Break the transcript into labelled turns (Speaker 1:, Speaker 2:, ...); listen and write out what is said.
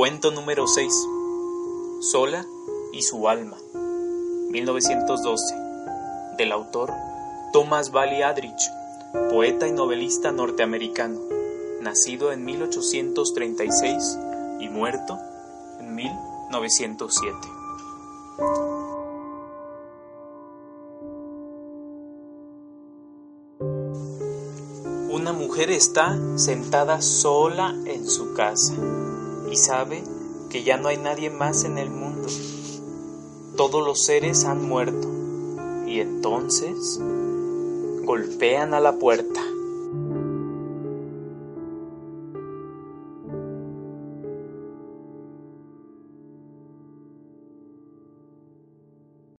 Speaker 1: Cuento número 6. Sola y su alma. 1912. Del autor Thomas Valley Adrich, poeta y novelista norteamericano, nacido en 1836 y muerto en 1907. Una mujer está sentada sola en su casa y sabe que ya no hay nadie más en el mundo. Todos los seres han muerto y entonces golpean a la puerta.